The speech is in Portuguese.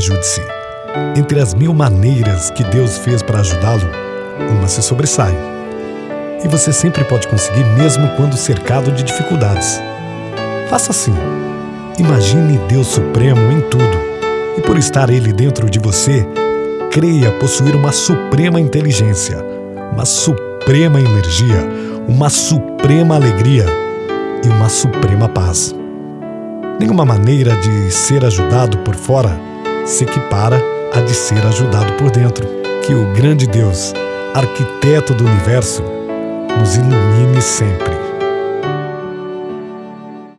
Ajude-se. Entre as mil maneiras que Deus fez para ajudá-lo, uma se sobressai. E você sempre pode conseguir, mesmo quando cercado de dificuldades. Faça assim. Imagine Deus Supremo em tudo. E por estar Ele dentro de você, creia possuir uma suprema inteligência, uma suprema energia, uma suprema alegria e uma suprema paz. Nenhuma maneira de ser ajudado por fora se equipara a de ser ajudado por dentro. Que o grande Deus, arquiteto do universo, nos ilumine sempre.